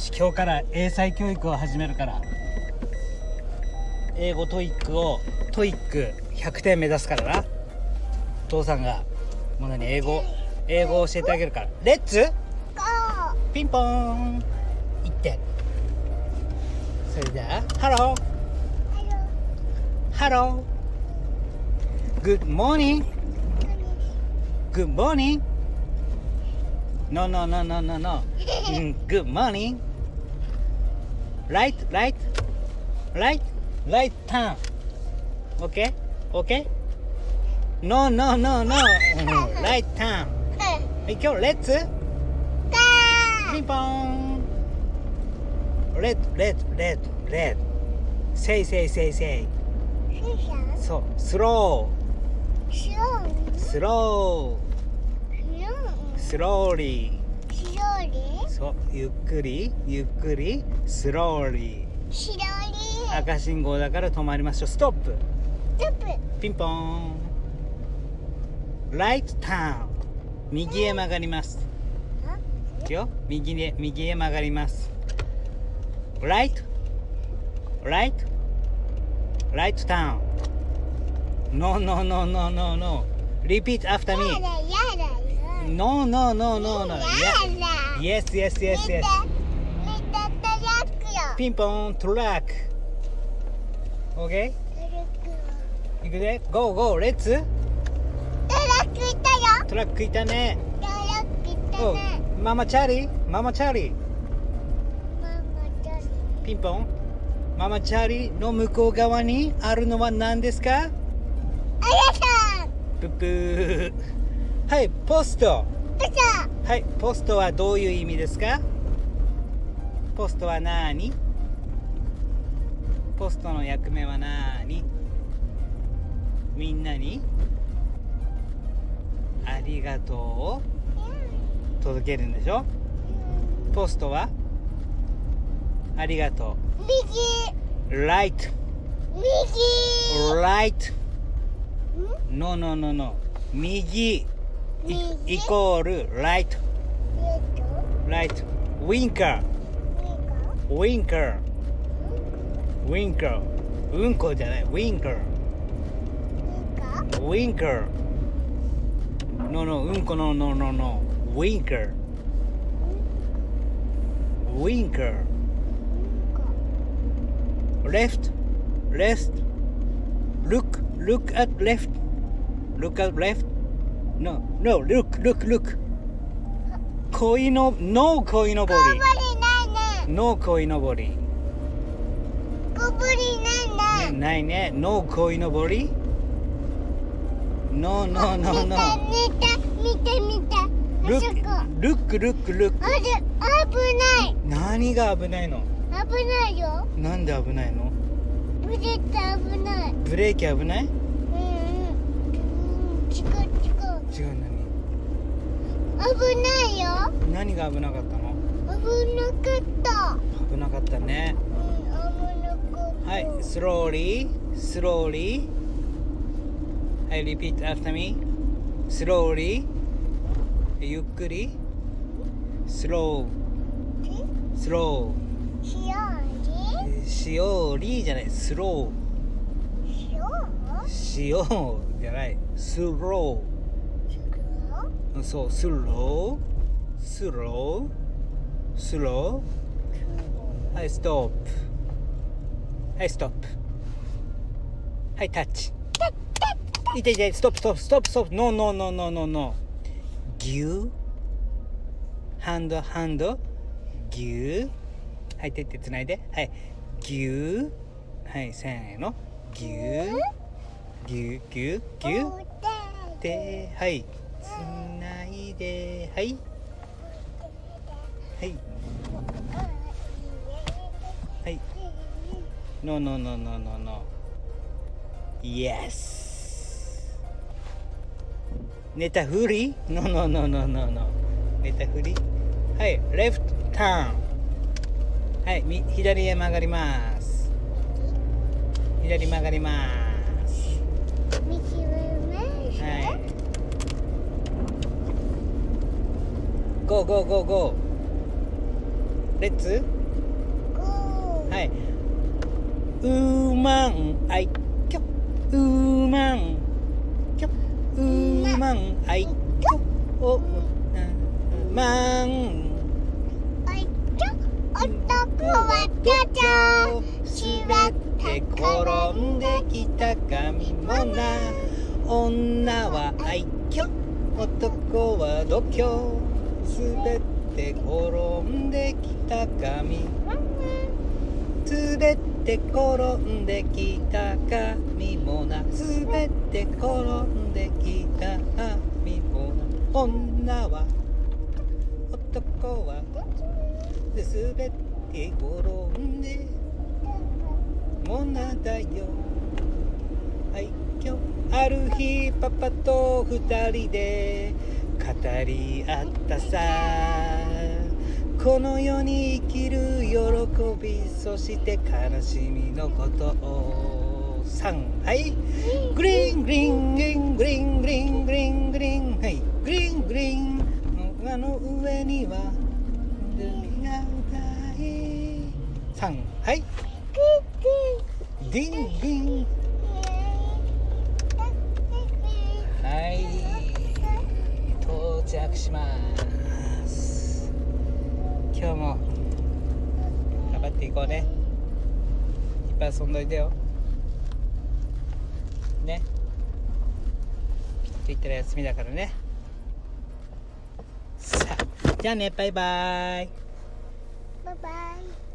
し今日から英才教育を始めるから。英語 TOEIC を TOEIC 100点目指すからな。お父さんがもう何英語英語を教えてあげるから。 Let's!ピンポーン !1 点それでは Hello! Hello. Good morning. Good morning! No no no no no no. Mm, Good morning right right right right turn OK?OK?No, no, no, no. right turn 今日 let's ピンポーン red red red red せいせいせいせいそう slowースローリースローリーそうゆっくりゆっくりスローリー。赤信号だから止まりましょう。ストップ。ピンポーン。ライトターン。右へ曲がります。いくよ。右へ右へ曲がります。ライト。ライト。ライトターン。No no no no no no Repeat after me No no no no no Yeah Yes yes yes yes. ピンポーントラック OK いくで Go go レッツトラックいたねおママチャーリーママチャーリーピンポンママチャーリーの向こう側にあるのは何ですかプップーはいポストは。いポストはどういう意味ですか？ポストは何ポストの役目は何みんなにありがとうを届けるんでしょ？ポストは？ありがとう。 right right no no no no 右イイコール right right ウィンカーウィンカーウィンカーうんこじゃないウィンカーウィンカーノーノーうんこのノーノーノーウィンカーウィンカー left. Left. Look look at left. Look at left no no look look look. 鯉の no 鯉のぼり no 鯉のぼり、ね、ないね no 鯉のぼり no no no no. 見て見てあ look look look. Look あれ危ない何が危ないの危ないよなんで危ないのブレーキ危ないブレーキ危ないうんうん違う違う違う危ないよ何何が危なかったの？危なかった危なかったねうん危なかったはい、slowly, slowly. はい、repeat after me. slowly. ゆっくり。slow, slow. しようしようりじゃない、slow. しようしようじゃない、slow. そう、slow, slow, slow. はい、stop. はい、 stop。はい、タッチ。いていて、 stop, stop, stop, stop. no, no, no, no, no, no.ギュー。 hand, hand.ギュー。はい、手ってつないで。はい。ギュー。はい、せーの。ギュー。ギュー、ギュー、ギュー。で、はい。つないで、はい。はい。はい。No, no, no, no, no, no. Yes. 寝たふり ?No, no, no, no, no, no. 寝たふり？はい、レフトターン。はい、み左へ曲がります。左曲がります。はい。ゴーゴーゴーゴー。レッツ？ゴー。はい。うーまんあいきょうーまんきょうーまんあいきょおうん。まんおいちょ男はちゃちゃ滑って転んできた髪もな。女は愛嬌男は度胸滑って転んできた髪滑って転んできた髪もな。滑って転んできた髪もな。女は男は。滑って転んでもなだよ。愛嬌ある日パパと二人で語り合ったさ。この世に生きる喜びそして悲しみのことを。3はい。グリーングリーングリーングリーングリーングリーングリーン。はい。グリーングリーン。あの上には海が歌い。3はい。ディンディンはい到着します。今日も頑張っていこうね。いっぱい遊んどいてよ。ね。って言ったら休みだからね。さあじゃあね。バイバイ。バイバイ。